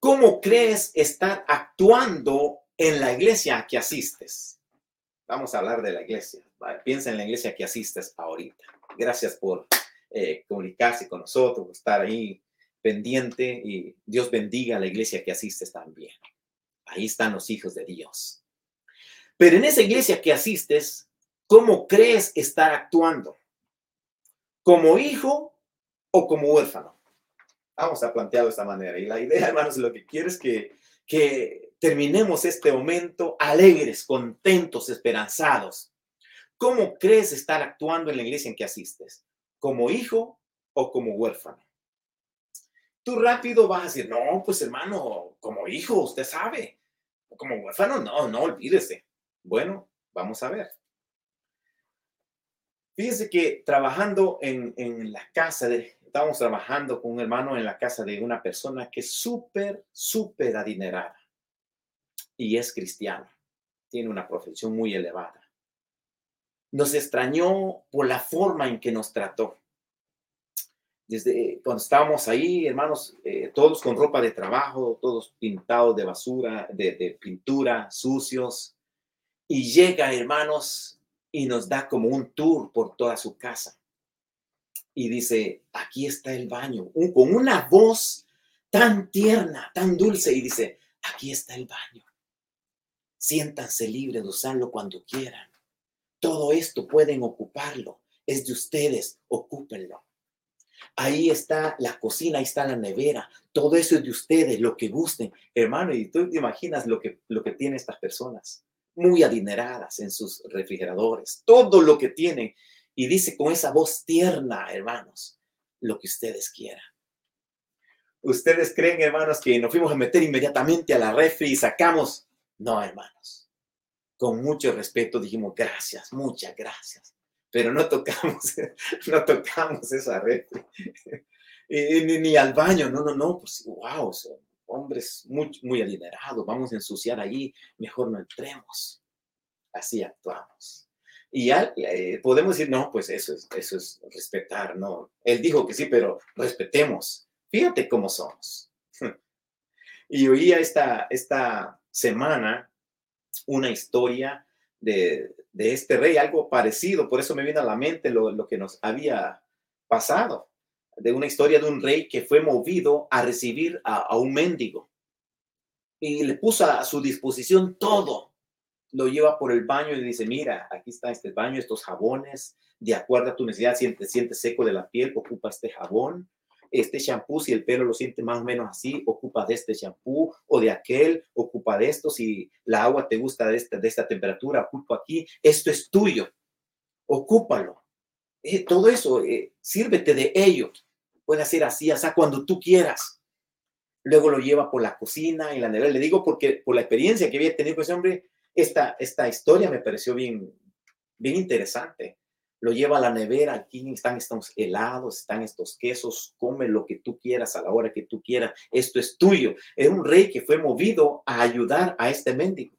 ¿Cómo crees estar actuando en la iglesia a que asistes? Vamos a hablar de la iglesia. Piensa en la iglesia a que asistes ahorita. Gracias por eh, comunicarse con nosotros, estar ahí pendiente y Dios bendiga a la iglesia que asistes también. Ahí están los hijos de Dios. Pero en esa iglesia que asistes, ¿cómo crees estar actuando? ¿Como hijo o como huérfano? Vamos a plantearlo de esta manera. Y la idea, hermanos, lo que quiero es que, que terminemos este momento alegres, contentos, esperanzados. ¿Cómo crees estar actuando en la iglesia en que asistes? ¿Como hijo o como huérfano? tú rápido vas a decir, no, pues hermano, como hijo, usted sabe. Como huérfano, no, no, olvídese. Bueno, vamos a ver. Fíjese que trabajando en, en la casa de, estábamos trabajando con un hermano en la casa de una persona que es súper, súper adinerada y es cristiana. Tiene una profesión muy elevada. Nos extrañó por la forma en que nos trató. Desde cuando estábamos ahí, hermanos, eh, todos con ropa de trabajo, todos pintados de basura, de pintura, sucios. Y llega, hermanos, y nos da como un tour por toda su casa y dice, aquí está el baño, con una voz tan tierna, tan dulce, y dice, aquí está el baño. Siéntanse libres de usarlo cuando quieran. Todo esto pueden ocuparlo. Es de ustedes, ocúpenlo. Ahí está la cocina, ahí está la nevera. Todo eso es de ustedes, lo que gusten. Hermano, y tú te imaginas lo que, lo que tienen estas personas. Muy adineradas en sus refrigeradores. Todo lo que tienen y dice con esa voz tierna, hermanos, lo que ustedes quieran. ¿Ustedes creen, hermanos, que nos fuimos a meter inmediatamente a la refri y sacamos? No, hermanos. Con mucho respeto dijimos gracias, muchas gracias. Pero no tocamos, no tocamos esa refri. ni, ni, al baño, no, no, no, pues wow, hombres muy, muy adinerados, vamos a ensuciar allí, mejor no entremos. Así actuamos. Y ya eh, podemos decir, no, pues eso es, eso es respetar, ¿no? Él dijo que sí, pero respetemos. Fíjate cómo somos. y oía esta, esta semana una historia de, de, este rey, algo parecido, por eso me viene a la mente lo, lo que nos había pasado, de una historia de un rey que fue movido a recibir a, un mendigo. Y le puso a su disposición todo. Lo lleva por el baño y dice, mira, aquí está este baño, estos jabones, de acuerdo a tu necesidad, si te sientes seco de la piel, ocupa este jabón, este shampoo, si el pelo lo siente más o menos así, ocupa de este shampoo o de aquel, ocupa de esto, si la agua te gusta de esta, de esta temperatura, ocupa aquí, esto es tuyo, ocúpalo. Eh, todo eso, eh, sírvete de ello. Puede hacer así, hasta cuando tú quieras. Luego lo lleva por la cocina y la nevera. Le digo porque por la experiencia que había tenido con ese hombre, esta, esta historia me pareció bien, bien interesante. Lo lleva a la nevera, aquí están estos helados, están estos quesos, come lo que tú quieras a la hora que tú quieras, esto es tuyo. Es un rey que fue movido a ayudar a este mendigo.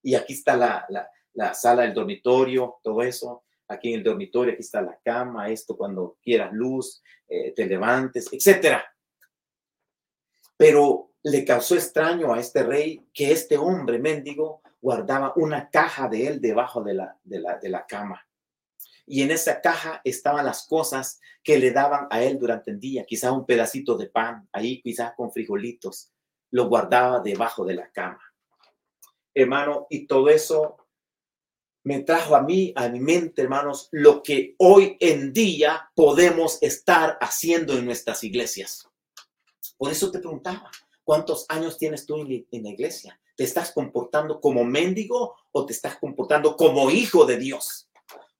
Y aquí está la, la, la sala del dormitorio, todo eso. Aquí en el dormitorio, aquí está la cama, esto cuando quieras luz, eh, te levantes, etcétera. Pero le causó extraño a este rey que este hombre mendigo guardaba una caja de él debajo de la, de la, de la cama. Y en esa caja estaban las cosas que le daban a él durante el día, quizás un pedacito de pan, ahí quizás con frijolitos, lo guardaba debajo de la cama. Hermano, y todo eso me trajo a mí, a mi mente, hermanos, lo que hoy en día podemos estar haciendo en nuestras iglesias. Por eso te preguntaba, ¿cuántos años tienes tú en la iglesia? ¿Te estás comportando como mendigo o te estás comportando como hijo de Dios?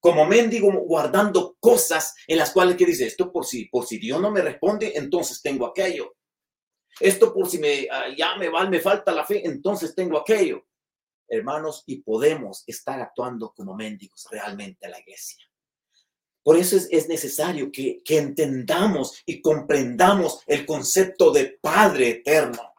Como mendigo guardando cosas en las cuales que dice esto por si por si Dios no me responde, entonces tengo aquello. Esto por si me ah, ya me va, me falta la fe, entonces tengo aquello. Hermanos, y podemos estar actuando como mendigos realmente a la iglesia. Por eso es, es necesario que, que entendamos y comprendamos el concepto de Padre eterno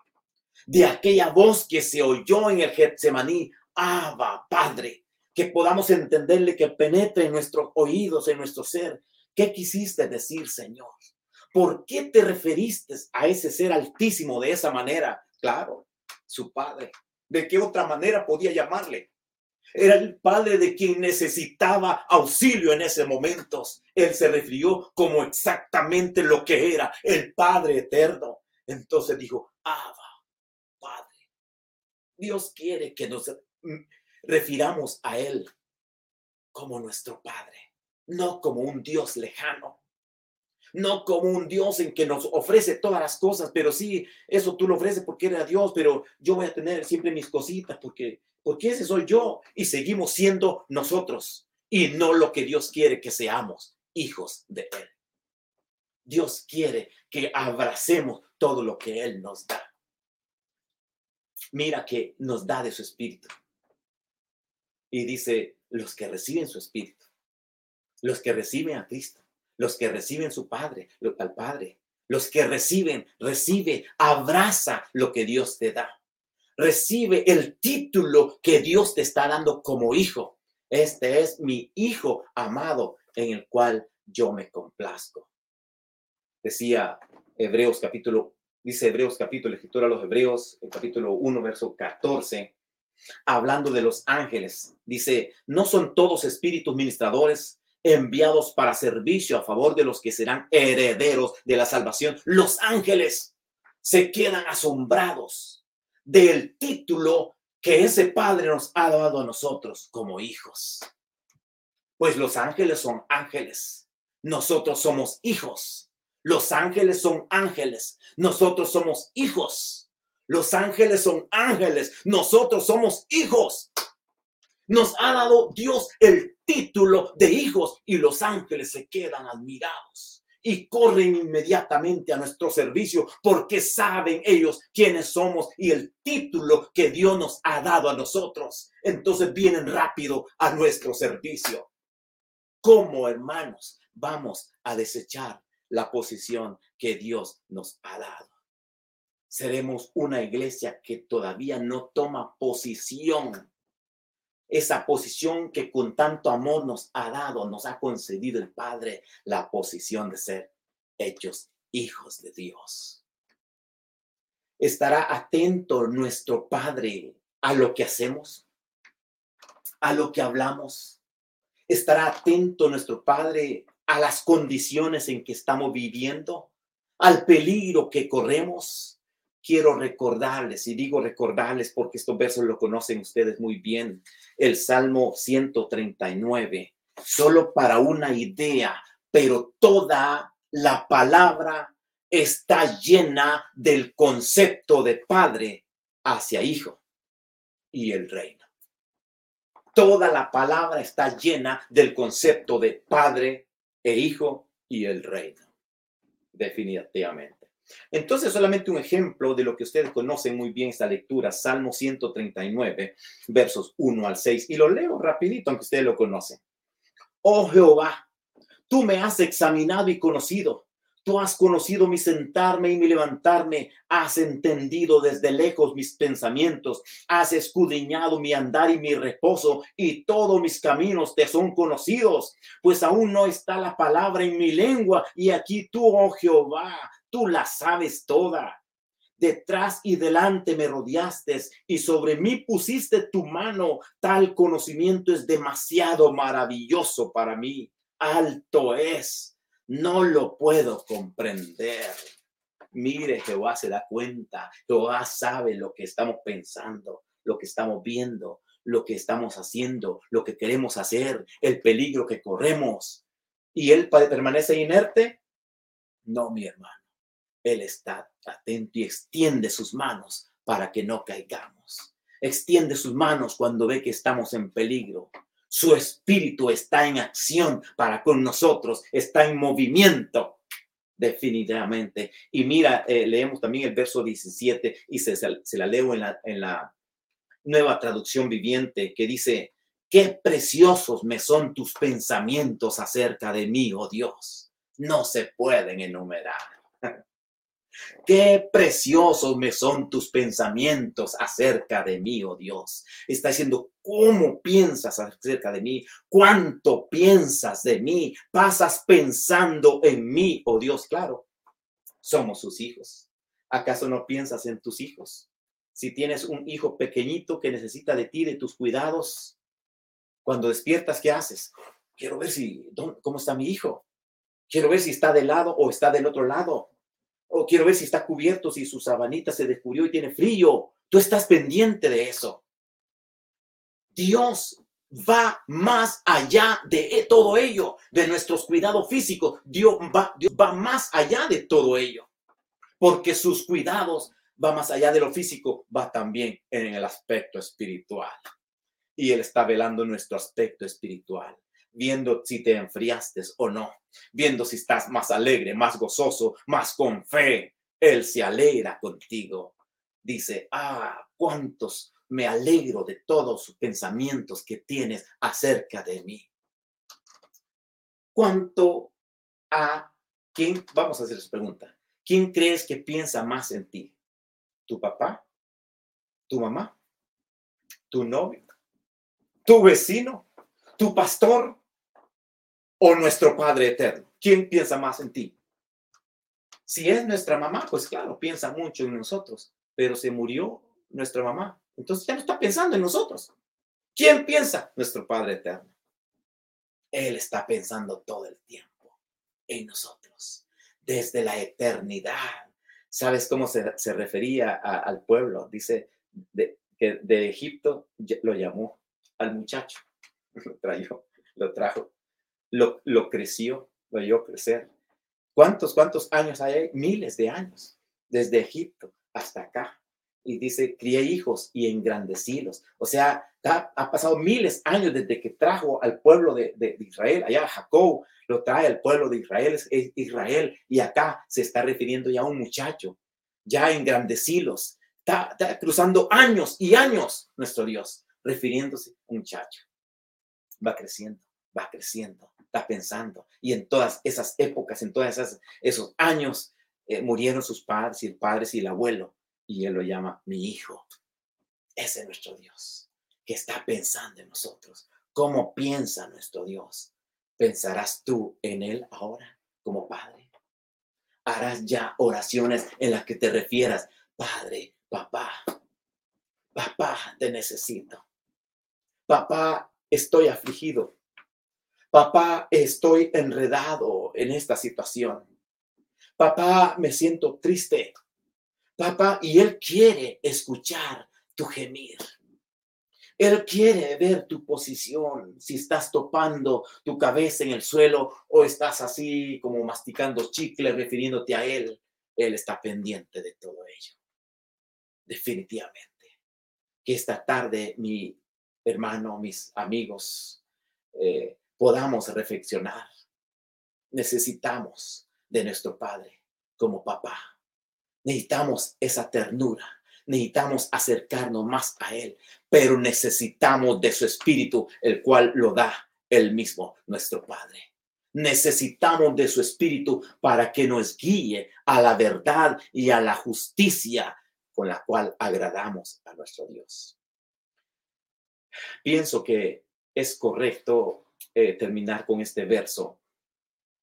de aquella voz que se oyó en el Getsemaní, Abba, Padre, que podamos entenderle que penetre en nuestros oídos, en nuestro ser. ¿Qué quisiste decir, Señor? ¿Por qué te referiste a ese ser altísimo de esa manera? Claro, su Padre. ¿De qué otra manera podía llamarle? Era el padre de quien necesitaba auxilio en ese momento. Él se refirió como exactamente lo que era, el Padre eterno. Entonces dijo, Abba, Dios quiere que nos refiramos a Él como nuestro Padre, no como un Dios lejano, no como un Dios en que nos ofrece todas las cosas, pero sí, eso tú lo ofreces porque eres Dios, pero yo voy a tener siempre mis cositas porque, porque ese soy yo y seguimos siendo nosotros y no lo que Dios quiere que seamos, hijos de Él. Dios quiere que abracemos todo lo que Él nos da. Mira que nos da de su espíritu. Y dice, los que reciben su espíritu, los que reciben a Cristo, los que reciben su Padre, al Padre, los que reciben, recibe, abraza lo que Dios te da. Recibe el título que Dios te está dando como hijo. Este es mi hijo amado en el cual yo me complazco. Decía Hebreos capítulo, dice Hebreos capítulo, escritura a los Hebreos, el capítulo 1, verso 14, hablando de los ángeles. Dice, no son todos espíritus ministradores enviados para servicio a favor de los que serán herederos de la salvación. Los ángeles se quedan asombrados del título que ese Padre nos ha dado a nosotros como hijos. Pues los ángeles son ángeles, nosotros somos hijos. Los ángeles son ángeles, nosotros somos hijos. Los ángeles son ángeles, nosotros somos hijos. Nos ha dado Dios el título de hijos y los ángeles se quedan admirados y corren inmediatamente a nuestro servicio porque saben ellos quiénes somos y el título que Dios nos ha dado a nosotros. Entonces vienen rápido a nuestro servicio. Como hermanos, vamos a desechar la posición que Dios nos ha dado. Seremos una iglesia que todavía no toma posición esa posición que con tanto amor nos ha dado, nos ha concedido el Padre, la posición de ser hechos hijos de Dios. ¿Estará atento nuestro Padre a lo que hacemos? ¿A lo que hablamos? ¿Estará atento nuestro Padre a las condiciones en que estamos viviendo? ¿Al peligro que corremos? Quiero recordarles, y digo recordarles porque estos versos lo conocen ustedes muy bien, el Salmo 139, solo para una idea, pero toda la palabra está llena del concepto de padre hacia hijo y el reino. Toda la palabra está llena del concepto de padre e hijo y el reino, definitivamente. Entonces, solamente un ejemplo de lo que ustedes conocen muy bien esta lectura, Salmo 139, versos 1 al 6, y lo leo rapidito, aunque ustedes lo conocen. Oh Jehová, tú me has examinado y conocido. Tú has conocido mi sentarme y mi levantarme, has entendido desde lejos mis pensamientos, has escudriñado mi andar y mi reposo, y todos mis caminos te son conocidos, pues aún no está la palabra en mi lengua, y aquí tú, oh Jehová, tú la sabes toda. Detrás y delante me rodeaste y sobre mí pusiste tu mano. Tal conocimiento es demasiado maravilloso para mí. Alto es. No lo puedo comprender. Mire, Jehová se da cuenta. Jehová sabe lo que estamos pensando, lo que estamos viendo, lo que estamos haciendo, lo que queremos hacer, el peligro que corremos. ¿Y él permanece inerte? No, mi hermano. Él está atento y extiende sus manos para que no caigamos. Extiende sus manos cuando ve que estamos en peligro. Su espíritu está en acción para con nosotros, está en movimiento, definitivamente. Y mira, eh, leemos también el verso 17 y se, la leo en la, en la nueva traducción viviente que dice, qué preciosos me son tus pensamientos acerca de mí, oh Dios. No se pueden enumerar. Qué preciosos me son tus pensamientos acerca de mí, oh Dios. Está diciendo, ¿cómo piensas acerca de mí? ¿Cuánto piensas de mí? Pasas pensando en mí, oh Dios. Claro, somos sus hijos. ¿Acaso no piensas en tus hijos? Si tienes un hijo pequeñito que necesita de ti, de tus cuidados, cuando despiertas, ¿qué haces? Quiero ver si, ¿cómo está mi hijo? Quiero ver si está de lado o está del otro lado o quiero ver si está cubierto, si su sabanita se descubrió y tiene frío. Tú estás pendiente de eso. Dios va más allá de todo ello, de nuestros cuidados físicos. Dios va, Dios va más allá de todo ello, porque sus cuidados va más allá de lo físico, va también en el aspecto espiritual. Y Él está velando nuestro aspecto espiritual viendo si te enfriaste o no, viendo si estás más alegre, más gozoso, más con fe. Él se alegra contigo. Dice, ah, cuántos me alegro de todos sus pensamientos que tienes acerca de mí. ¿Cuánto a quién, vamos a hacer esa pregunta, ¿quién crees que piensa más en ti? ¿Tu papá? ¿Tu mamá? ¿Tu novio? ¿Tu vecino? ¿Tu pastor? ¿O nuestro Padre eterno? ¿Quién piensa más en ti? Si es nuestra mamá, pues claro, piensa mucho en nosotros, pero se murió nuestra mamá. Entonces ya no está pensando en nosotros. ¿Quién piensa? Nuestro Padre eterno. Él está pensando todo el tiempo en nosotros, desde la eternidad. ¿Sabes cómo se, refería al pueblo? Dice que de Egipto lo llamó al muchacho, lo trajo, lo trajo, lo, lo creció, lo oyó crecer. ¿Cuántos, cuántos años hay? Miles de años, desde Egipto hasta acá y dice, crié hijos y engrandecílos. O sea, ha, pasado miles de años desde que trajo al pueblo de, Israel, allá Jacob lo trae al pueblo de Israel, es, Israel, y acá se está refiriendo ya a un muchacho, ya engrandecílos. Está, está cruzando años y años nuestro Dios, refiriéndose a un muchacho. Va creciendo, va creciendo, está pensando. Y en todas esas épocas, en todos esos años, eh, murieron sus padres y el padre y el abuelo y Él lo llama mi hijo. Ese es nuestro Dios, que está pensando en nosotros. ¿Cómo piensa nuestro Dios? ¿Pensarás tú en Él ahora como Padre? ¿Harás ya oraciones en las que te refieras, Padre, papá, papá, te necesito? Papá, estoy afligido. Papá, estoy enredado en esta situación. Papá, me siento triste papá, y Él quiere escuchar tu gemir. Él quiere ver tu posición, si estás topando tu cabeza en el suelo o estás así como masticando chicle refiriéndote a Él. Él está pendiente de todo ello. Definitivamente. Que esta tarde, mi hermano, mis amigos, eh, podamos reflexionar. Necesitamos de nuestro Padre como papá Necesitamos esa ternura, necesitamos acercarnos más a Él, pero necesitamos de su Espíritu, el cual lo da Él mismo, nuestro Padre. Necesitamos de su Espíritu para que nos guíe a la verdad y a la justicia con la cual agradamos a nuestro Dios. Pienso que es correcto eh, terminar con este verso.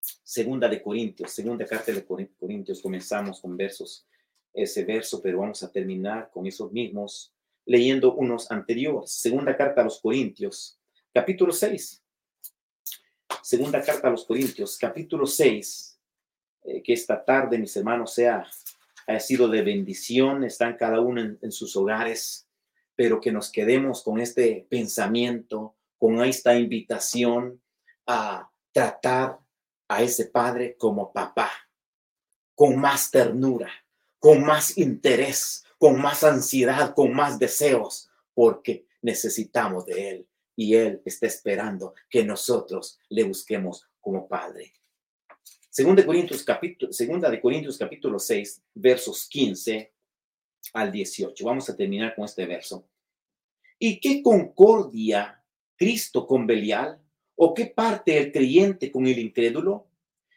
Segunda de Corintios, segunda carta de Corintios, comenzamos con versos ese verso, pero vamos a terminar con esos mismos leyendo unos anteriores. Segunda carta a los Corintios, capítulo 6. Segunda carta a los Corintios, capítulo 6. Eh, que esta tarde, mis hermanos, sea, haya sido de bendición, están cada uno en sus hogares, pero que nos quedemos con este pensamiento, con esta invitación a tratar a ese padre como papá, con más ternura con más interés, con más ansiedad, con más deseos, porque necesitamos de Él y Él está esperando que nosotros le busquemos como Padre. Segunda de Corintios capítulo, segunda de Corintios capítulo 6, versos 15 al 18. Vamos a terminar con este verso. ¿Y qué concordia Cristo con Belial? ¿O qué parte el creyente con el incrédulo?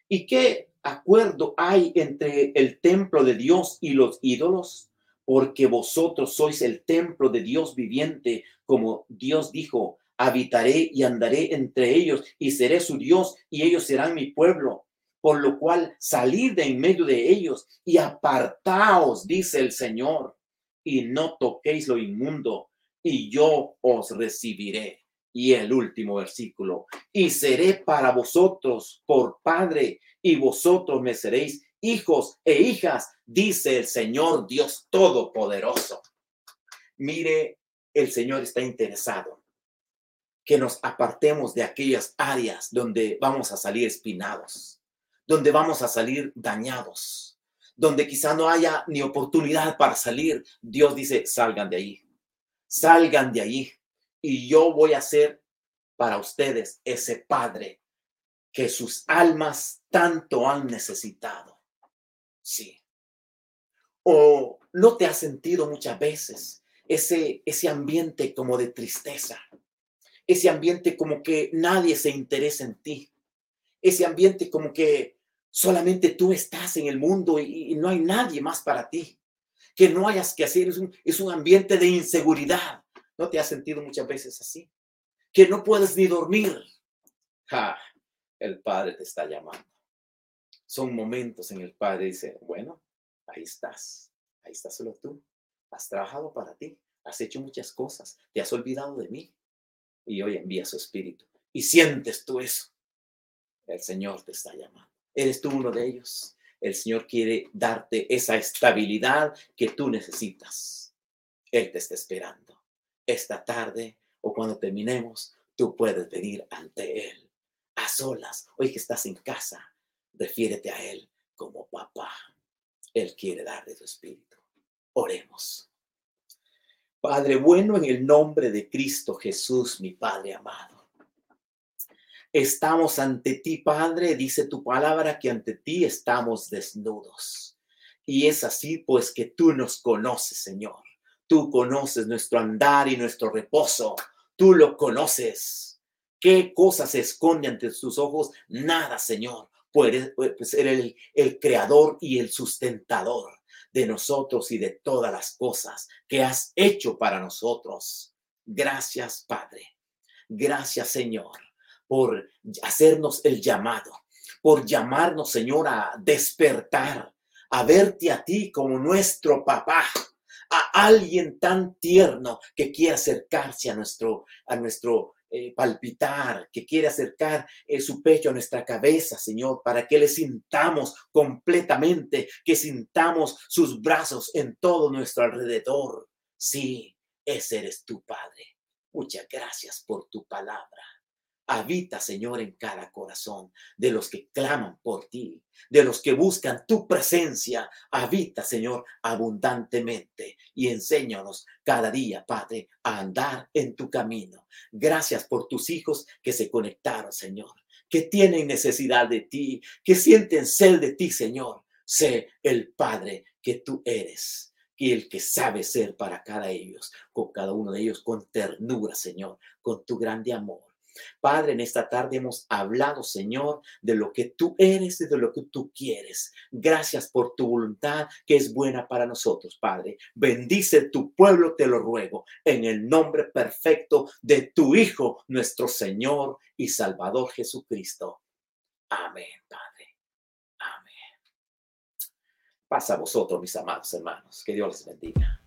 ¿Y qué acuerdo hay entre el templo de Dios y los ídolos? Porque vosotros sois el templo de Dios viviente, como Dios dijo, habitaré y andaré entre ellos y seré su Dios y ellos serán mi pueblo. Por lo cual salid de en medio de ellos y apartaos, dice el Señor, y no toquéis lo inmundo, y yo os recibiré. Y el último versículo, y seré para vosotros por Padre, y vosotros me seréis hijos e hijas, dice el Señor Dios Todopoderoso. Mire, el Señor está interesado que nos apartemos de aquellas áreas donde vamos a salir espinados, donde vamos a salir dañados, donde quizá no haya ni oportunidad para salir. Dios dice, salgan de ahí, salgan de ahí y yo voy a hacer para ustedes ese Padre que sus almas tanto han necesitado. Sí. O no te has sentido muchas veces ese, ese ambiente como de tristeza, ese ambiente como que nadie se interesa en ti, ese ambiente como que solamente tú estás en el mundo y, no hay nadie más para ti, que no hayas que hacer, es un, es un ambiente de inseguridad. ¿No te has sentido muchas veces así? Que no puedes ni dormir. Ja, el Padre te está llamando. Son momentos en el Padre dice, bueno, ahí estás, ahí estás solo tú. Has trabajado para ti, has hecho muchas cosas, te has olvidado de mí. Y hoy envía su espíritu. Y sientes tú eso. El Señor te está llamando. Eres tú uno de ellos. El Señor quiere darte esa estabilidad que tú necesitas. Él te está esperando. Esta tarde o cuando terminemos, tú puedes venir ante Él a solas. Hoy que estás en casa, refiérete a Él como papá. Él quiere darle tu espíritu. Oremos. Padre bueno, en el nombre de Cristo Jesús, mi Padre amado. Estamos ante ti, Padre, dice tu palabra que ante ti estamos desnudos. Y es así, pues, que tú nos conoces, Señor. Tú conoces nuestro andar y nuestro reposo. Tú lo conoces. ¿Qué cosas se esconde ante tus ojos? Nada, Señor. Puedes ser el, el creador y el sustentador de nosotros y de todas las cosas que has hecho para nosotros. Gracias, Padre. Gracias, Señor, por hacernos el llamado, por llamarnos, Señor, a despertar, a verte a ti como nuestro papá, a alguien tan tierno que quiere acercarse a nuestro, a nuestro eh, palpitar, que quiere acercar eh, su pecho a nuestra cabeza, Señor, para que le sintamos completamente, que sintamos sus brazos en todo nuestro alrededor. Sí, ese eres tu Padre. Muchas gracias por tu palabra. Habita, Señor, en cada corazón de los que claman por ti, de los que buscan tu presencia. Habita, Señor, abundantemente y enséñanos cada día, Padre, a andar en tu camino. Gracias por tus hijos que se conectaron, Señor, que tienen necesidad de ti, que sienten sed de ti, Señor. Sé el Padre que tú eres y el que sabe ser para cada ellos, con cada uno de ellos con ternura, Señor, con tu grande amor. Padre, en esta tarde hemos hablado, Señor, de lo que tú eres y de lo que tú quieres. Gracias por tu voluntad que es buena para nosotros, Padre. Bendice tu pueblo, te lo ruego, en el nombre perfecto de tu Hijo, nuestro Señor y Salvador Jesucristo. Amén, Padre. Amén. Pasa a vosotros, mis amados hermanos. Que Dios les bendiga.